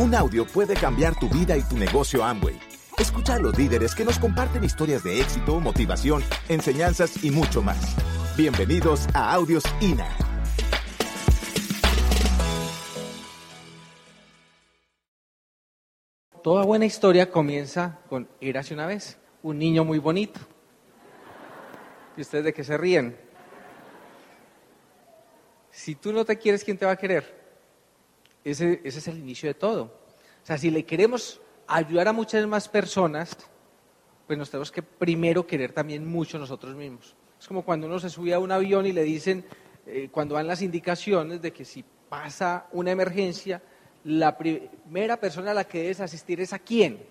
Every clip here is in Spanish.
Un audio puede cambiar tu vida y tu negocio Amway. Escucha a los líderes que nos comparten historias de éxito, motivación, enseñanzas y mucho más. Bienvenidos a Audios INA. Toda buena historia comienza con Érase una vez, un niño muy bonito. ¿Y ustedes de qué se ríen? Si tú no te quieres, ¿quién te va a querer? Ese, ese es el inicio de todo. O sea, si le queremos ayudar a muchas más personas, pues nos tenemos que primero querer también mucho nosotros mismos. Es como cuando uno se sube a un avión y le dicen, eh, cuando van las indicaciones de que si pasa una emergencia, la primera persona a la que debes asistir es a quién?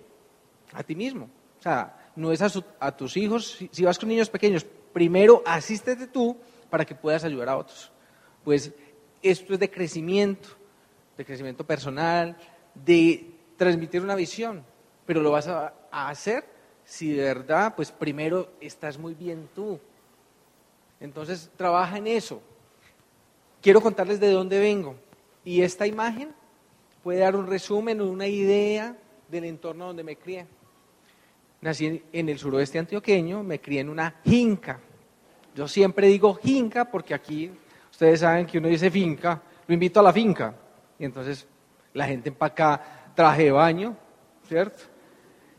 A ti mismo. O sea, no es a, a tus hijos. Si, si, vas con niños pequeños, primero asístete tú para que puedas ayudar a otros. Pues esto es de crecimiento, de crecimiento personal, de transmitir una visión, pero lo vas a, hacer si de verdad, pues primero estás muy bien tú. Entonces, trabaja en eso. Quiero contarles de dónde vengo. Y esta imagen puede dar un resumen una idea del entorno donde me crié. Nací en el suroeste antioqueño, me crié en una finca. Yo siempre digo finca porque aquí ustedes saben que uno dice finca, lo invito a la finca. Y entonces la gente empaca traje de baño, ¿cierto?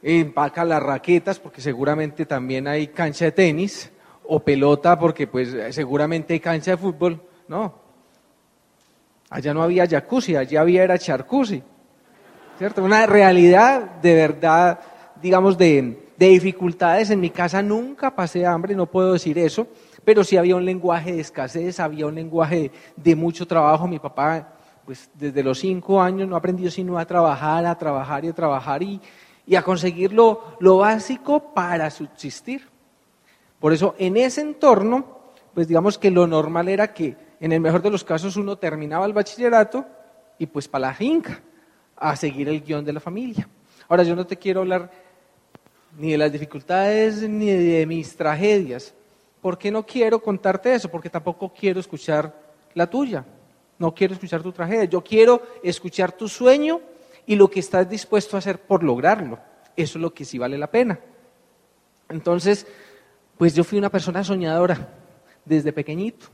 Empaca las raquetas porque seguramente también hay cancha de tenis o pelota porque pues seguramente hay cancha de fútbol. No, Allá no había jacuzzi, allá había era charcuzzi. ¿Cierto? Una realidad de verdad, digamos, de, de, dificultades. En mi casa nunca pasé hambre, no puedo decir eso, pero sí había un lenguaje de escasez, había un lenguaje de, mucho trabajo. Mi papá, pues desde los cinco años no aprendió sino a trabajar, a trabajar y a trabajar y, a conseguir lo, lo básico para subsistir. Por eso, en ese entorno, pues digamos que lo normal era que en el mejor de los casos uno terminaba el bachillerato y pues para la finca, a seguir el guion de la familia. Ahora yo no te quiero hablar ni de las dificultades ni de mis tragedias. ¿Por qué no quiero contarte eso? Porque tampoco quiero escuchar la tuya. No quiero escuchar tu tragedia. Yo quiero escuchar tu sueño y lo que estás dispuesto a hacer por lograrlo. Eso es lo que sí vale la pena. Entonces, pues yo fui una persona soñadora desde pequeñito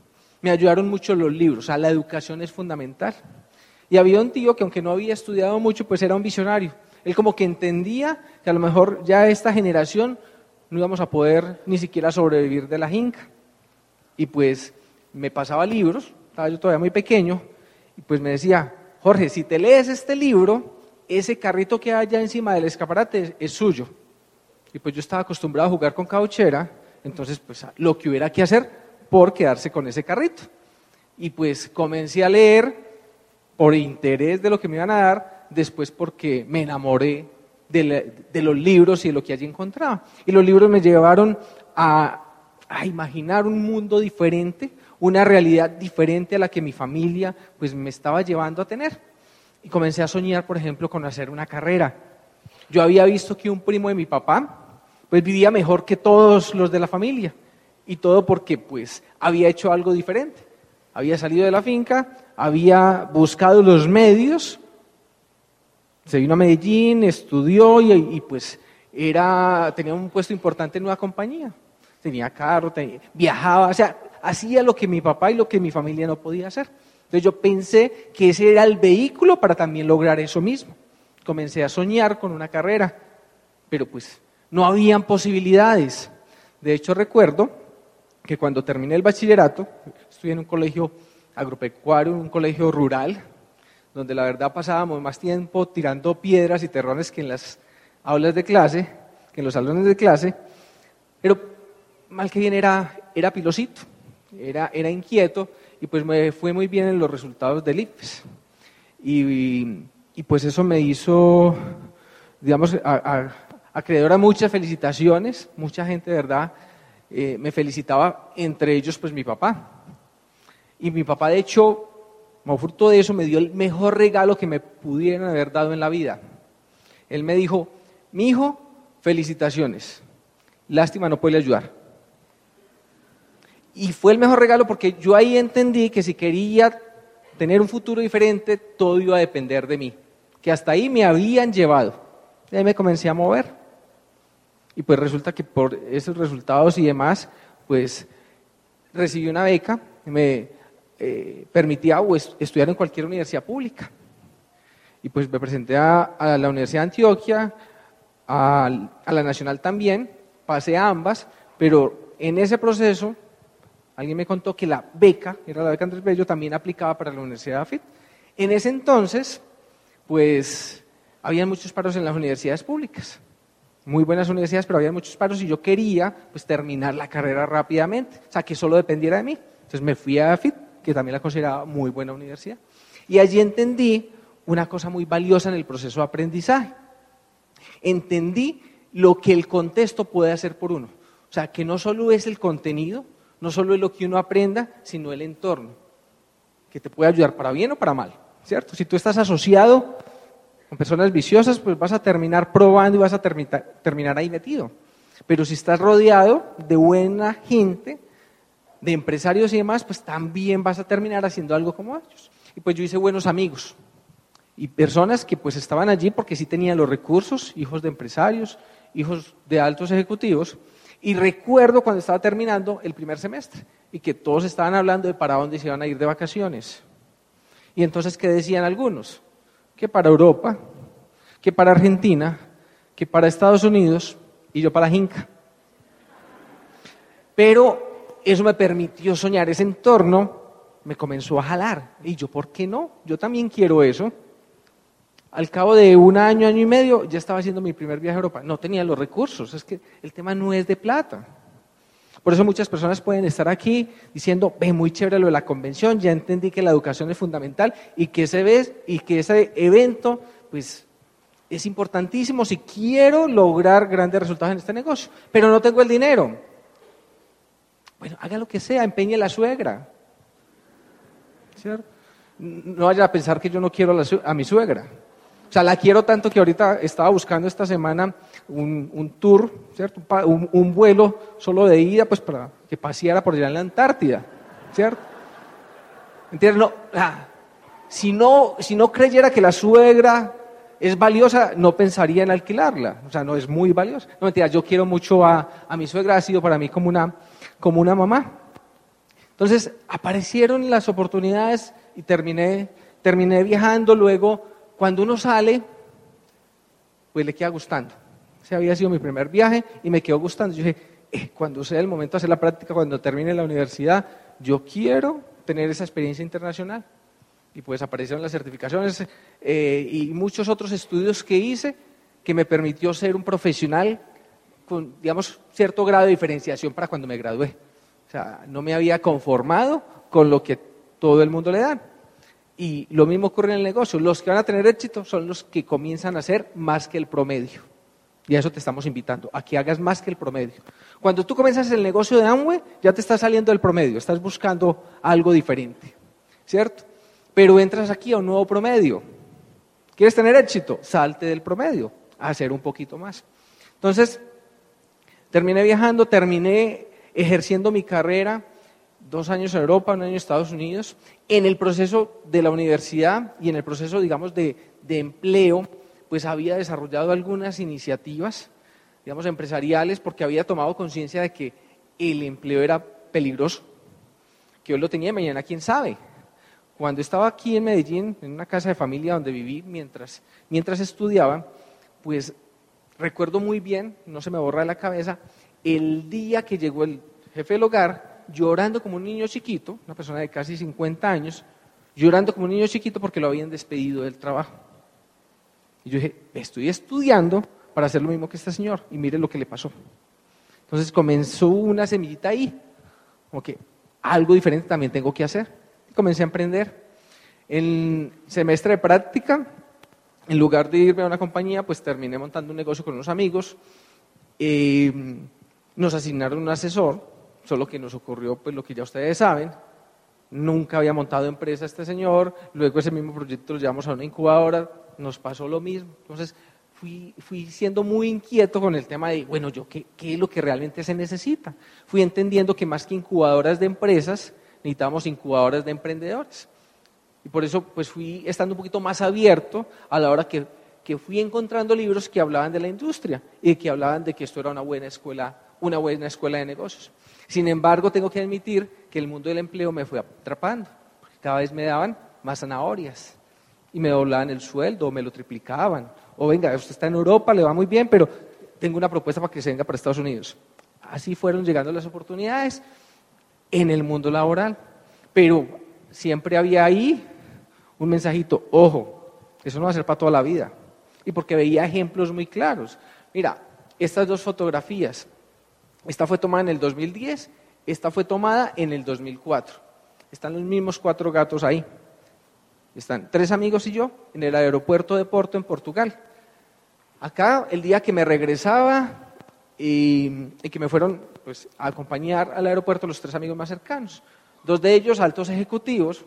me ayudaron mucho los libros, o sea, la educación es fundamental. Y había un tío que aunque no había estudiado mucho, pues era un visionario. Él como que entendía que a lo mejor ya esta generación no íbamos a poder ni siquiera sobrevivir de la jinca. Y pues me pasaba libros, estaba yo todavía muy pequeño, y pues me decía, Jorge, si te lees este libro, ese carrito que hay allá encima del escaparate es, suyo. Y pues yo estaba acostumbrado a jugar con cauchera, entonces pues lo que hubiera que hacer, por quedarse con ese carrito. Y pues comencé a leer por interés de lo que me iban a dar, después porque me enamoré de, de los libros y de lo que allí encontraba. Y los libros me llevaron a, a, imaginar un mundo diferente, una realidad diferente a la que mi familia pues me estaba llevando a tener. Y comencé a soñar, por ejemplo, con hacer una carrera. Yo había visto que un primo de mi papá pues vivía mejor que todos los de la familia y todo porque pues había hecho algo diferente. Había salido de la finca, había buscado los medios, se vino a Medellín, estudió y, pues era, tenía un puesto importante en una compañía. Tenía carro, viajaba, o sea, hacía lo que mi papá y lo que mi familia no podía hacer. Entonces yo pensé que ese era el vehículo para también lograr eso mismo. Comencé a soñar con una carrera, pero pues no habían posibilidades. De hecho recuerdo que cuando terminé el bachillerato, estudié en un colegio agropecuario, un colegio rural, donde la verdad pasábamos más tiempo tirando piedras y terrones que en las aulas de clase, que en los salones de clase, pero mal que bien era, era pilosito, era, era inquieto y pues me fue muy bien en los resultados del IPES. Y, y pues eso me hizo, digamos, a, a, acreedor a muchas felicitaciones, mucha gente de verdad eh, me felicitaba, entre ellos pues mi papá. Y mi papá de hecho, como fruto de eso, me dio el mejor regalo que me pudieran haber dado en la vida. Él me dijo, mi hijo, felicitaciones, lástima no puede ayudar. Y fue el mejor regalo porque yo ahí entendí que si quería tener un futuro diferente, todo iba a depender de mí que hasta ahí me habían llevado. Y ahí me comencé a mover. Y pues resulta que por esos resultados y demás, pues recibí una beca, me eh, permitía estudiar en cualquier universidad pública. Y pues me presenté a, la Universidad de Antioquia, a, la Nacional también, pasé a ambas, pero en ese proceso alguien me contó que la beca, era la beca Andrés Bello, también aplicaba para la Universidad de AFIT. En ese entonces, pues, había muchos paros en las universidades públicas. Muy buenas universidades, pero había muchos paros y yo quería, pues, terminar la carrera rápidamente. O sea, que solo dependiera de mí. Entonces me fui a AFIT, que también la consideraba muy buena universidad. Y allí entendí una cosa muy valiosa en el proceso de aprendizaje. Entendí lo que el contexto puede hacer por uno. O sea, que no solo es el contenido, no solo es lo que uno aprenda, sino el entorno, que te puede ayudar para bien o para mal, ¿cierto? Si tú estás asociado con personas viciosas, pues vas a terminar probando y vas a terminar ahí metido. Pero si estás rodeado de buena gente, de empresarios y demás, pues también vas a terminar haciendo algo como ellos. Y pues yo hice buenos amigos y personas que pues estaban allí porque sí tenían los recursos, hijos de empresarios, hijos de altos ejecutivos, y recuerdo cuando estaba terminando el primer semestre y que todos estaban hablando de para dónde se iban a ir de vacaciones. Y entonces, ¿qué decían algunos? Que para Europa, que para Argentina, que para Estados Unidos y yo para Jinca. Pero eso me permitió soñar, ese entorno me comenzó a jalar. Y yo, ¿por qué no? Yo también quiero eso. Al cabo de un año, año y medio, ya estaba haciendo mi primer viaje a Europa. No tenía los recursos, es que el tema no es de plata. Por eso muchas personas pueden estar aquí diciendo, ve, muy chévere lo de la convención, ya entendí que la educación es fundamental y que ese, ve, y que ese evento, pues, es importantísimo si quiero lograr grandes resultados en este negocio, pero no tengo el dinero. Bueno, haga lo que sea, empeñe la suegra. No vaya a pensar que yo no quiero a mi suegra. O sea, la quiero tanto que ahorita estaba buscando esta semana un, tour, ¿cierto? Un, vuelo solo de ida, pues para que paseara por allá en la Antártida, ¿cierto? ¿Entiendes? No, si, no, si no creyera que la suegra es valiosa, no pensaría en alquilarla. O sea, no es muy valiosa. No, mentira, yo quiero mucho a, a mi suegra, ha sido para mí como una, como una mamá. Entonces, aparecieron las oportunidades y terminé, terminé viajando luego cuando uno sale, pues le queda gustando. Ese había sido mi primer viaje y me quedó gustando. Yo dije, eh, cuando sea el momento de hacer la práctica, cuando termine la universidad, yo quiero tener esa experiencia internacional. Y pues aparecieron las certificaciones eh, y muchos otros estudios que hice que me permitió ser un profesional con, digamos, cierto grado de diferenciación para cuando me gradué. O sea, no me había conformado con lo que todo el mundo le da. Y lo mismo ocurre en el negocio. Los que van a tener éxito son los que comienzan a hacer más que el promedio. Y a eso te estamos invitando, a que hagas más que el promedio. Cuando tú comienzas el negocio de Amway, ya te estás saliendo del promedio, estás buscando algo diferente, ¿cierto? Pero entras aquí a un nuevo promedio. ¿Quieres tener éxito? Salte del promedio, a hacer un poquito más. Entonces, terminé viajando, terminé ejerciendo mi carrera dos años en Europa, un año en Estados Unidos. En el proceso de la universidad y en el proceso, digamos, de, empleo, pues había desarrollado algunas iniciativas, digamos, empresariales, porque había tomado conciencia de que el empleo era peligroso, que hoy lo tenía y mañana quién sabe. Cuando estaba aquí en Medellín, en una casa de familia donde viví mientras, mientras estudiaba, pues recuerdo muy bien, no se me borra de la cabeza, el día que llegó el jefe del hogar llorando como un niño chiquito, una persona de casi 50 años, llorando como un niño chiquito porque lo habían despedido del trabajo. Y yo dije, estoy estudiando para hacer lo mismo que este señor y mire lo que le pasó. Entonces comenzó una semillita ahí, como que algo diferente también tengo que hacer. Y comencé a emprender. En semestre de práctica, en lugar de irme a una compañía, pues terminé montando un negocio con unos amigos. Eh, nos asignaron un asesor solo que nos ocurrió pues lo que ya ustedes saben. Nunca había montado empresa este señor, luego ese mismo proyecto lo llevamos a una incubadora, nos pasó lo mismo. Entonces fui, siendo muy inquieto con el tema de, bueno, yo qué, qué es lo que realmente se necesita. Fui entendiendo que más que incubadoras de empresas, necesitamos incubadoras de emprendedores. Y por eso pues fui estando un poquito más abierto a la hora que, que fui encontrando libros que hablaban de la industria y que hablaban de que esto era una buena escuela, una buena escuela de negocios. Sin embargo, tengo que admitir que el mundo del empleo me fue atrapando, cada vez me daban más zanahorias y me doblaban el sueldo, o me lo triplicaban, o venga, usted está en Europa, le va muy bien, pero tengo una propuesta para que se venga para Estados Unidos. Así fueron llegando las oportunidades en el mundo laboral, pero siempre había ahí un mensajito, ojo, eso no va a ser para toda la vida. Y porque veía ejemplos muy claros. Mira, estas dos fotografías, esta fue tomada en el 2010, esta fue tomada en el 2004. Están los mismos cuatro gatos ahí. Están tres amigos y yo en el aeropuerto de Porto, en Portugal. Acá, el día que me regresaba y, que me fueron pues, a acompañar al aeropuerto los tres amigos más cercanos. Dos de ellos altos ejecutivos,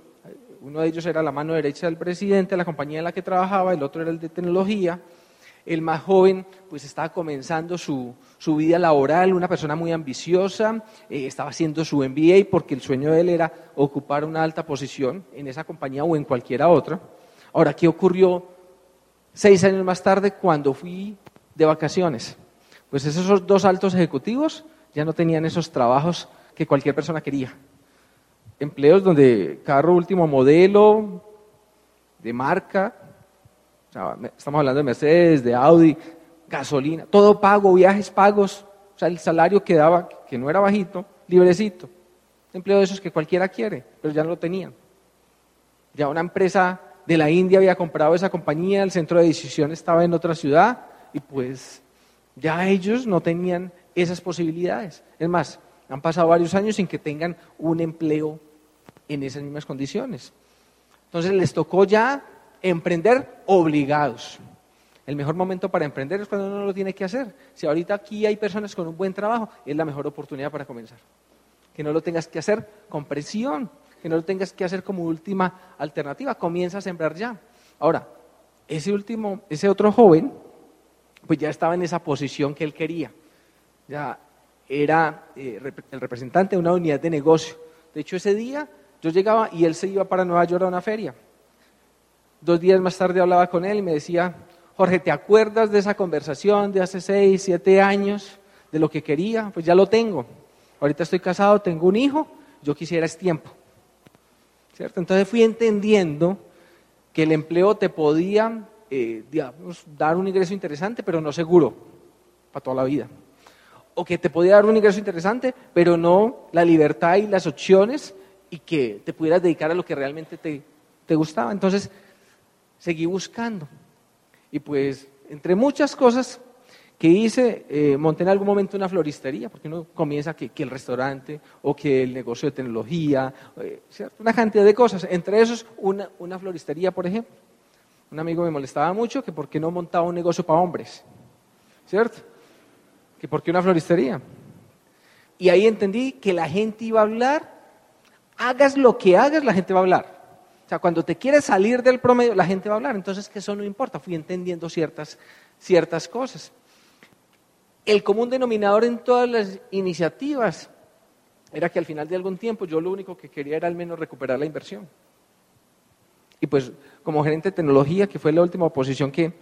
uno de ellos era la mano derecha del presidente de la compañía en la que trabajaba, el otro era el de tecnología. El más joven, pues estaba comenzando su, vida laboral, una persona muy ambiciosa, eh, estaba haciendo su MBA porque el sueño de él era ocupar una alta posición en esa compañía o en cualquiera otra. Ahora, ¿qué ocurrió seis años más tarde cuando fui de vacaciones? Pues esos dos altos ejecutivos ya no tenían esos trabajos que cualquier persona quería empleos donde carro último modelo, de marca, estamos hablando de Mercedes, de Audi, gasolina, todo pago, viajes pagos, o sea, el salario que daba, que no era bajito, librecito. Empleo de esos que cualquiera quiere, pero ya no lo tenían. Ya una empresa de la India había comprado esa compañía, el centro de decisión estaba en otra ciudad y pues ya ellos no tenían esas posibilidades. Es más, han pasado varios años sin que tengan un empleo en esas mismas condiciones. Entonces les tocó ya emprender obligados. El mejor momento para emprender es cuando uno lo tiene que hacer. Si ahorita aquí hay personas con un buen trabajo, es la mejor oportunidad para comenzar. Que no lo tengas que hacer con presión, que no lo tengas que hacer como última alternativa. Comienza a sembrar ya. Ahora, ese último, ese otro joven, pues ya estaba en esa posición que él quería. Ya era eh, el representante de una unidad de negocio. De hecho, ese día yo llegaba y él se iba para Nueva York a una feria. Dos días más tarde hablaba con él y me decía, Jorge, ¿te acuerdas de esa conversación de hace seis, siete años, de lo que quería? Pues ya lo tengo. Ahorita estoy casado, tengo un hijo, yo quisiera es tiempo. ¿Cierto? Entonces fui entendiendo que el empleo te podía eh, dar un ingreso interesante, pero no seguro para toda la vida. O que te podía dar un ingreso interesante, pero no la libertad y las opciones y que te pudieras dedicar a lo que realmente te, gustaba. Entonces, seguí buscando. Y pues, entre muchas cosas que hice, eh, monté en algún momento una floristería, porque uno comienza que, el restaurante o que el negocio de tecnología, eh, una cantidad de cosas. Entre esos, una, una floristería, por ejemplo. Un amigo me molestaba mucho que por qué no montaba un negocio para hombres, ¿cierto? Que por qué una floristería. Y ahí entendí que la gente iba a hablar hagas lo que hagas, la gente va a hablar. O sea, cuando te quieres salir del promedio, la gente va a hablar. Entonces, que eso no importa. Fui entendiendo ciertas, ciertas cosas. El común denominador en todas las iniciativas era que al final de algún tiempo yo lo único que quería era al menos recuperar la inversión. Y pues como gerente de tecnología, que fue la última posición que,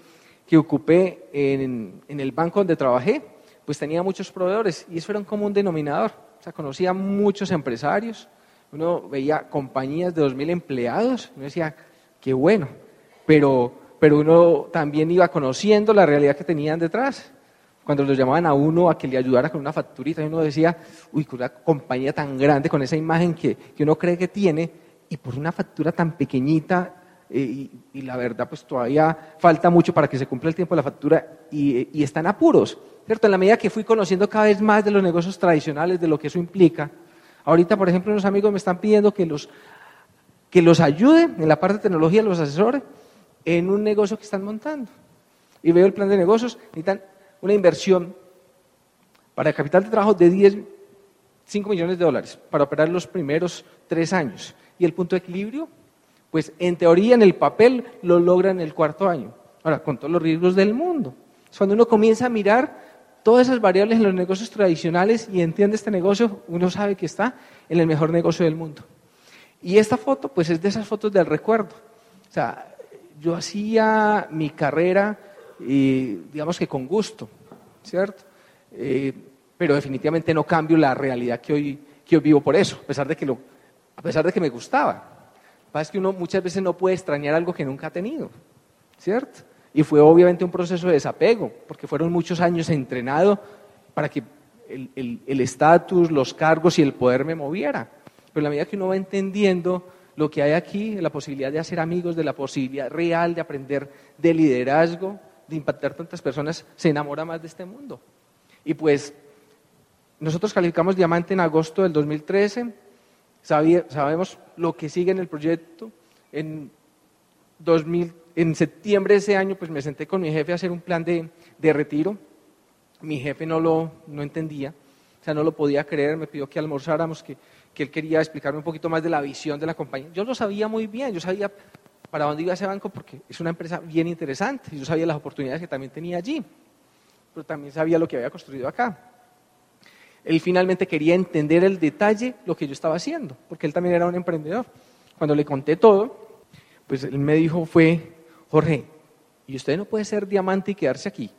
que ocupé en, en, el banco donde trabajé, pues tenía muchos proveedores y eso era un común denominador. O sea, conocía muchos empresarios, uno veía compañías de 2.000 empleados, uno decía, qué bueno, pero, pero uno también iba conociendo la realidad que tenían detrás. Cuando los llamaban a uno a que le ayudara con una facturita, uno decía, uy, con una compañía tan grande, con esa imagen que, que uno cree que tiene, y por una factura tan pequeñita, eh, y, la verdad, pues todavía falta mucho para que se cumpla el tiempo de la factura y, y, están apuros, ¿cierto? En la medida que fui conociendo cada vez más de los negocios tradicionales, de lo que eso implica, Ahorita, por ejemplo, unos amigos me están pidiendo que los, que los ayude en la parte de tecnología, los asesores, en un negocio que están montando. Y veo el plan de negocios, necesitan una inversión para el capital de trabajo de 10, 5 millones de dólares para operar los primeros tres años. Y el punto de equilibrio, pues en teoría, en el papel, lo logran en el cuarto año. Ahora, con todos los riesgos del mundo. Cuando uno comienza a mirar todas esas variables en los negocios tradicionales y entiende este negocio, uno sabe que está en el mejor negocio del mundo. Y esta foto, pues es de esas fotos del recuerdo. O sea, yo hacía mi carrera, digamos que con gusto, ¿cierto? Eh, pero definitivamente no cambio la realidad que hoy, que vivo por eso, a pesar de que, lo, a pesar de que me gustaba. Lo que pasa es que uno muchas veces no puede extrañar algo que nunca ha tenido, ¿cierto? Y fue obviamente un proceso de desapego, porque fueron muchos años entrenado para que el estatus, los cargos y el poder me moviera. Pero en la medida que uno va entendiendo lo que hay aquí, la posibilidad de hacer amigos, de la posibilidad real de aprender de liderazgo, de impactar tantas personas, se enamora más de este mundo. Y pues nosotros calificamos diamante en agosto del 2013, sabemos lo que sigue en el proyecto. En, 2000, en septiembre de ese año pues me senté con mi jefe a hacer un plan de, de retiro. Mi jefe no lo no entendía, o sea, no lo podía creer, me pidió que almorzáramos, que que él quería explicarme un poquito más de la visión de la compañía. Yo lo sabía muy bien, yo sabía para dónde iba ese banco porque es una empresa bien interesante yo sabía las oportunidades que también tenía allí, pero también sabía lo que había construido acá. Él finalmente quería entender el detalle lo que yo estaba haciendo, porque él también era un emprendedor. Cuando le conté todo, pues él me dijo fue, Jorge, ¿y usted no puede ser diamante y quedarse aquí?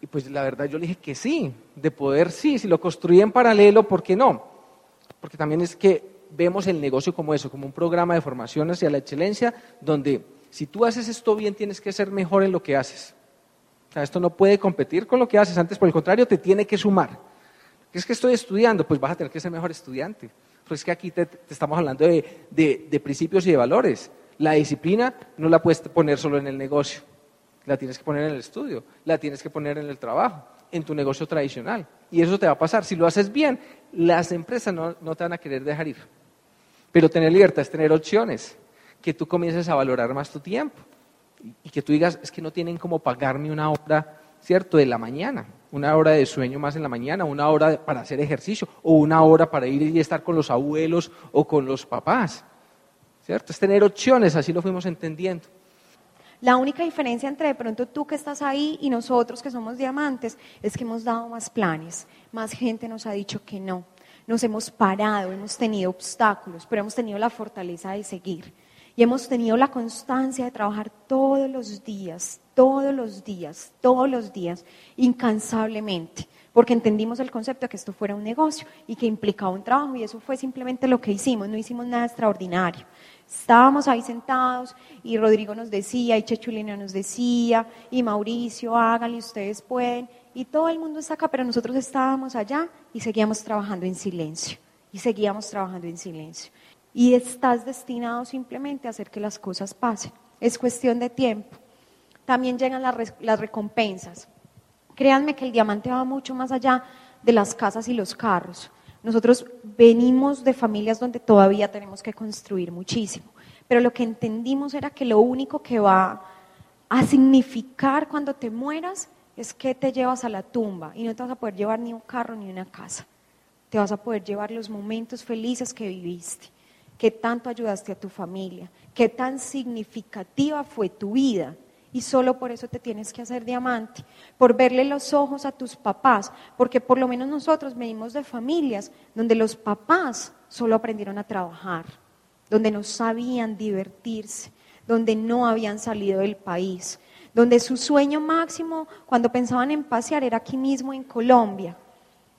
Y pues la verdad yo le dije que sí, de poder sí, si lo construí en paralelo, ¿por qué no? Porque también es que vemos el negocio como eso, como un programa de formación hacia la excelencia, donde si tú haces esto bien tienes que ser mejor en lo que haces. O sea, esto no puede competir con lo que haces, antes por el contrario te tiene que sumar. ¿Qué es que estoy estudiando? Pues vas a tener que ser mejor estudiante. Pues es que aquí te, estamos hablando de, de principios y de valores. La disciplina no la puedes poner solo en el negocio la tienes que poner en el estudio, la tienes que poner en el trabajo, en tu negocio tradicional. Y eso te va a pasar. Si lo haces bien, las empresas no, te van a querer dejar ir. Pero tener libertad es tener opciones, que tú comiences a valorar más tu tiempo y que tú digas, es que no tienen como pagarme una hora, ¿cierto?, de la mañana, una hora de sueño más en la mañana, una hora para hacer ejercicio o una hora para ir y estar con los abuelos o con los papás, ¿cierto? Es tener opciones, así lo fuimos entendiendo. La única diferencia entre de pronto tú que estás ahí y nosotros que somos diamantes es que hemos dado más planes, más gente nos ha dicho que no. Nos hemos parado, hemos tenido obstáculos, pero hemos tenido la fortaleza de seguir. Y hemos tenido la constancia de trabajar todos los días, todos los días, todos los días, incansablemente, porque entendimos el concepto de que esto fuera un negocio y que implicaba un trabajo y eso fue simplemente lo que hicimos, no hicimos nada extraordinario. Estábamos ahí sentados y Rodrigo nos decía, y Chechulina nos decía, y Mauricio, háganle, ustedes pueden, y todo el mundo está acá, pero nosotros estábamos allá y seguíamos trabajando en silencio, y seguíamos trabajando en silencio. Y estás destinado simplemente a hacer que las cosas pasen. Es cuestión de tiempo. También llegan las, las recompensas. Créanme que el diamante va mucho más allá de las casas y los carros. Nosotros venimos de familias donde todavía tenemos que construir muchísimo, pero lo que entendimos era que lo único que va a significar cuando te mueras es que te llevas a la tumba y no te vas a poder llevar ni un carro ni una casa. Te vas a poder llevar los momentos felices que viviste, que tanto ayudaste a tu familia, que tan significativa fue tu vida y solo por eso te tienes que hacer diamante, por verle los ojos a tus papás, porque por lo menos nosotros venimos de familias donde los papás solo aprendieron a trabajar, donde no sabían divertirse, donde no habían salido del país, donde su sueño máximo cuando pensaban en pasear era aquí mismo en Colombia,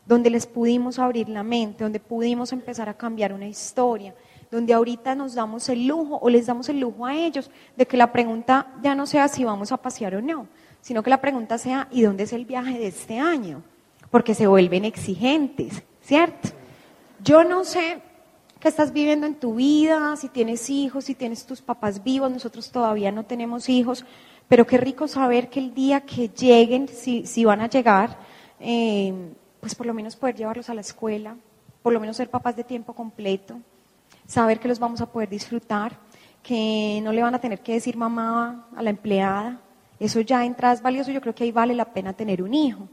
donde les pudimos abrir la mente, donde pudimos empezar a cambiar una historia, donde ahorita nos damos el lujo o les damos el lujo a ellos de que la pregunta ya no sea si vamos a pasear o no, sino que la pregunta sea ¿y dónde es el viaje de este año? Porque se vuelven exigentes, ¿cierto? Yo no sé qué estás viviendo en tu vida, si tienes hijos, si tienes tus papás vivos, nosotros todavía no tenemos hijos, pero qué rico saber que el día que lleguen, si, si van a llegar, eh, pues por lo menos poder llevarlos a la escuela, por lo menos ser papás de tiempo completo, saber que los vamos a poder disfrutar, que no le van a tener que decir mamá a la empleada. Eso ya entra, es valioso, yo creo que ahí vale la pena tener un hijo.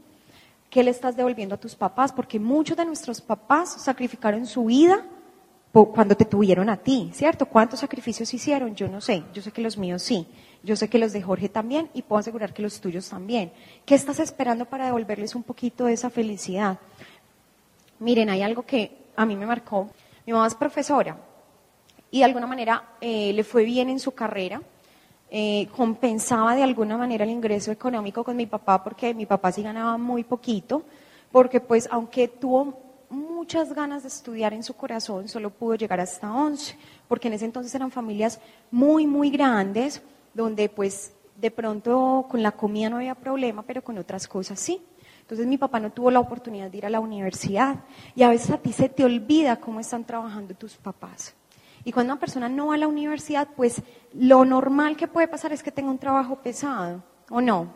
¿Qué le estás devolviendo a tus papás? Porque muchos de nuestros papás sacrificaron su vida cuando te tuvieron a ti, ¿cierto? ¿Cuántos sacrificios hicieron? Yo no sé, yo sé que los míos sí, yo sé que los de Jorge también y puedo asegurar que los tuyos también. ¿Qué estás esperando para devolverles un poquito de esa felicidad? Miren, hay algo que a mí me marcó Mi mamá es profesora y de alguna manera eh, le fue bien en su carrera. Eh, compensaba de alguna manera el ingreso económico con mi papá porque mi papá sí ganaba muy poquito, porque pues aunque tuvo muchas ganas de estudiar en su corazón, solo pudo llegar hasta 11, porque en ese entonces eran familias muy, muy grandes, donde pues de pronto con la comida no había problema, pero con otras cosas sí. Entonces mi papá no tuvo la oportunidad de ir a la universidad y a veces a ti se te olvida cómo están trabajando tus papás. Y cuando una persona no va a la universidad, pues lo normal que puede pasar es que tenga un trabajo pesado, ¿o no?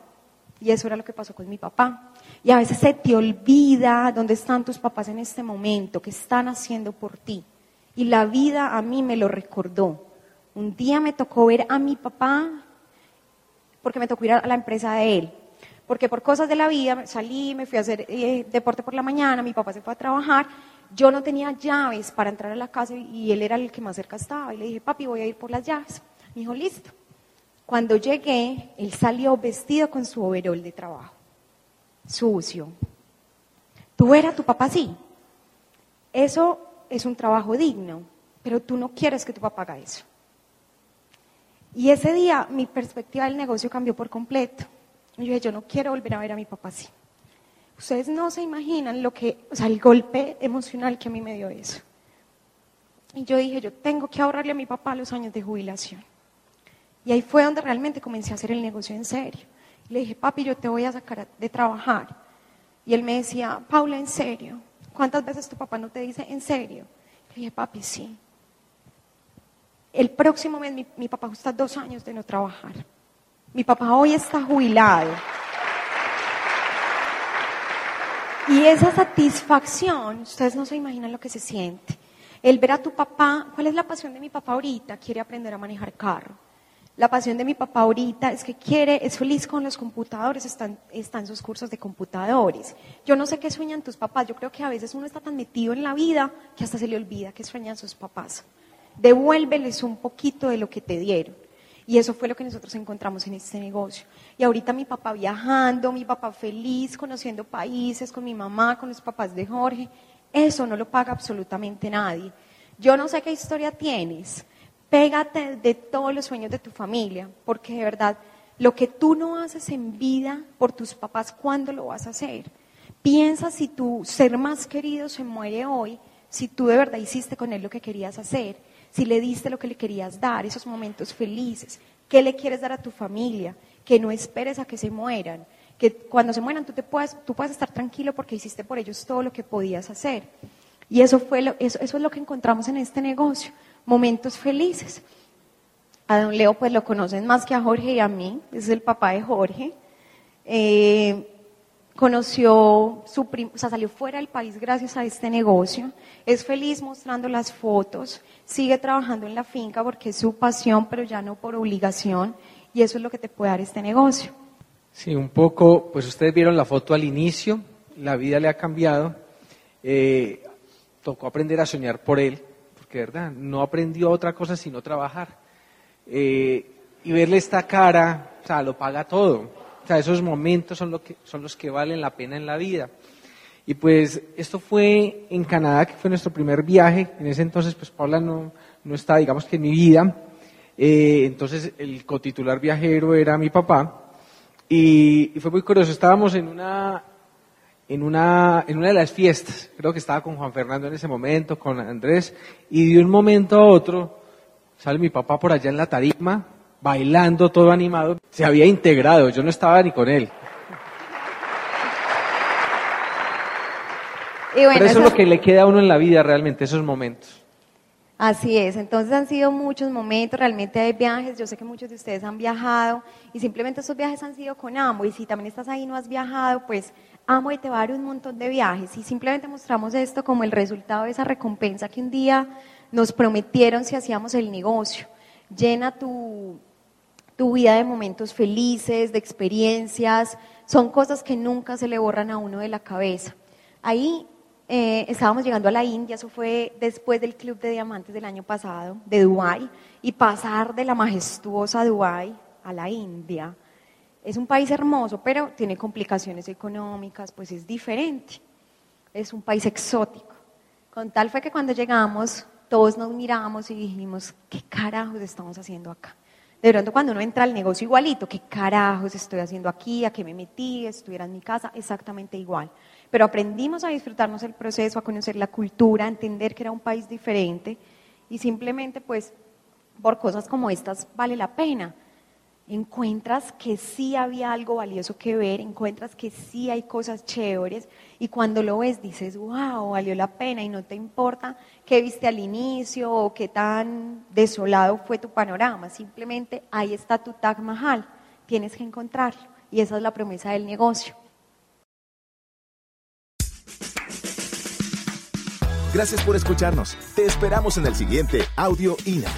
Y eso era lo que pasó con mi papá. Y a veces se te olvida dónde están tus papás en este momento, qué están haciendo por ti. Y la vida a mí me lo recordó. Un día me tocó ver a mi papá, porque me tocó ir a la empresa de él. Porque por cosas de la vida salí, me fui a hacer eh, deporte por la mañana, mi papá se fue a trabajar yo no tenía llaves para entrar a la casa y él era el que más cerca estaba. Y le dije, papi, voy a ir por las llaves. Me dijo, listo. Cuando llegué, él salió vestido con su overol de trabajo, sucio. ¿Tú eras tu papá sí? Eso es un trabajo digno, pero tú no quieres que tu papá haga eso. Y ese día mi perspectiva del negocio cambió por completo. Y yo dije, yo no quiero volver a ver a mi papá así. Ustedes no se imaginan lo que, o sea, el golpe emocional que a mí me dio eso. Y yo dije, yo tengo que ahorrarle a mi papá los años de jubilación. Y ahí fue donde realmente comencé a hacer el negocio en serio. le dije, papi, yo te voy a sacar de trabajar. Y él me decía, Paula, en serio. ¿Cuántas veces tu papá no te dice en serio? Le dije, papi, sí. El próximo mes mi, mi papá está dos años de no trabajar. Mi papá hoy está jubilado. Y esa satisfacción, ustedes no se imaginan lo que se siente. El ver a tu papá, ¿cuál es la pasión de mi papá ahorita? Quiere aprender a manejar carro. La pasión de mi papá ahorita es que quiere, es feliz con los computadores, está, en sus cursos de computadores. Yo no sé qué sueñan tus papás, yo creo que a veces uno está tan metido en la vida que hasta se le olvida qué sueñan sus papás. Devuélveles un poquito de lo que te dieron. Y eso fue lo que nosotros encontramos en este negocio. Y ahorita mi papá viajando, mi papá feliz, conociendo países, con mi mamá, con los papás de Jorge, eso no lo paga absolutamente nadie. Yo no sé qué historia tienes, pégate de todos los sueños de tu familia, porque de verdad, lo que tú no haces en vida por tus papás, ¿cuándo lo vas a hacer? Piensa si tu ser más querido se muere hoy, si tú de verdad hiciste con él lo que querías hacer si le diste lo que le querías dar, esos momentos felices, qué le quieres dar a tu familia, que no esperes a que se mueran, que cuando se mueran tú, te puedas, tú puedas estar tranquilo porque hiciste por ellos todo lo que podías hacer. Y eso, fue eso, es lo que encontramos en este negocio, momentos felices. A don Leo pues lo conocen más que a Jorge y a mí, es el papá de Jorge. Eh, conoció su o sea, salió fuera del país gracias a este negocio, es feliz mostrando las fotos, sigue trabajando en la finca porque es su pasión, pero ya no por obligación, y eso es lo que te puede dar este negocio. Sí, un poco, pues ustedes vieron la foto al inicio, la vida le ha cambiado, eh, tocó aprender a soñar por él, porque verdad, no aprendió otra cosa sino trabajar. Eh, y verle esta cara, o sea, lo paga todo esos momentos son, lo que, son los que valen la pena en la vida. Y pues esto fue en Canadá, que fue nuestro primer viaje. En ese entonces, pues Paula no, no estaba, digamos que en mi vida. Eh, entonces el cotitular viajero era mi papá. Y, fue muy curioso. Estábamos en una, en, una, en una de las fiestas. Creo que estaba con Juan Fernando en ese momento, con Andrés. Y de un momento a otro sale mi papá por allá en la tarima bailando, todo animado, se había integrado, yo no estaba ni con él. Pero eso es lo que le queda a uno en la vida realmente, esos momentos. Así es, entonces han sido muchos momentos, realmente hay viajes, yo sé que muchos de ustedes han viajado y simplemente esos viajes han sido con Amo y si también estás ahí y no has viajado, pues Amo y te va a dar un montón de viajes y simplemente mostramos esto como el resultado de esa recompensa que un día nos prometieron si hacíamos el negocio. Llena tu, tu vida de momentos felices, de experiencias, son cosas que nunca se le borran a uno de la cabeza. Ahí eh, estábamos llegando a la India, eso fue después del Club de Diamantes del año pasado, de Dubái, y pasar de la majestuosa Dubái a la India. Es un país hermoso, pero tiene complicaciones económicas, pues es diferente. Es un país exótico Con tal fue que cuando llegamos, todos nos miramos y dijimos, ¿qué carajos estamos haciendo acá? De pronto cuando uno entra al negocio igualito, ¿qué carajos estoy haciendo aquí? ¿A qué me metí? ¿Estuviera en mi casa? Exactamente igual. Pero aprendimos a disfrutarnos el proceso, a conocer la cultura, a entender que era un país diferente y simplemente pues por cosas como estas vale la pena encuentras que sí había algo valioso que ver, encuentras que sí hay cosas chéveres y cuando lo ves dices, wow, valió la pena y no te importa qué viste al inicio o qué tan desolado fue tu panorama, simplemente ahí está tu Taj Mahal, tienes que encontrarlo y esa es la promesa del negocio. Gracias por escucharnos. Te esperamos en el siguiente Audio INA.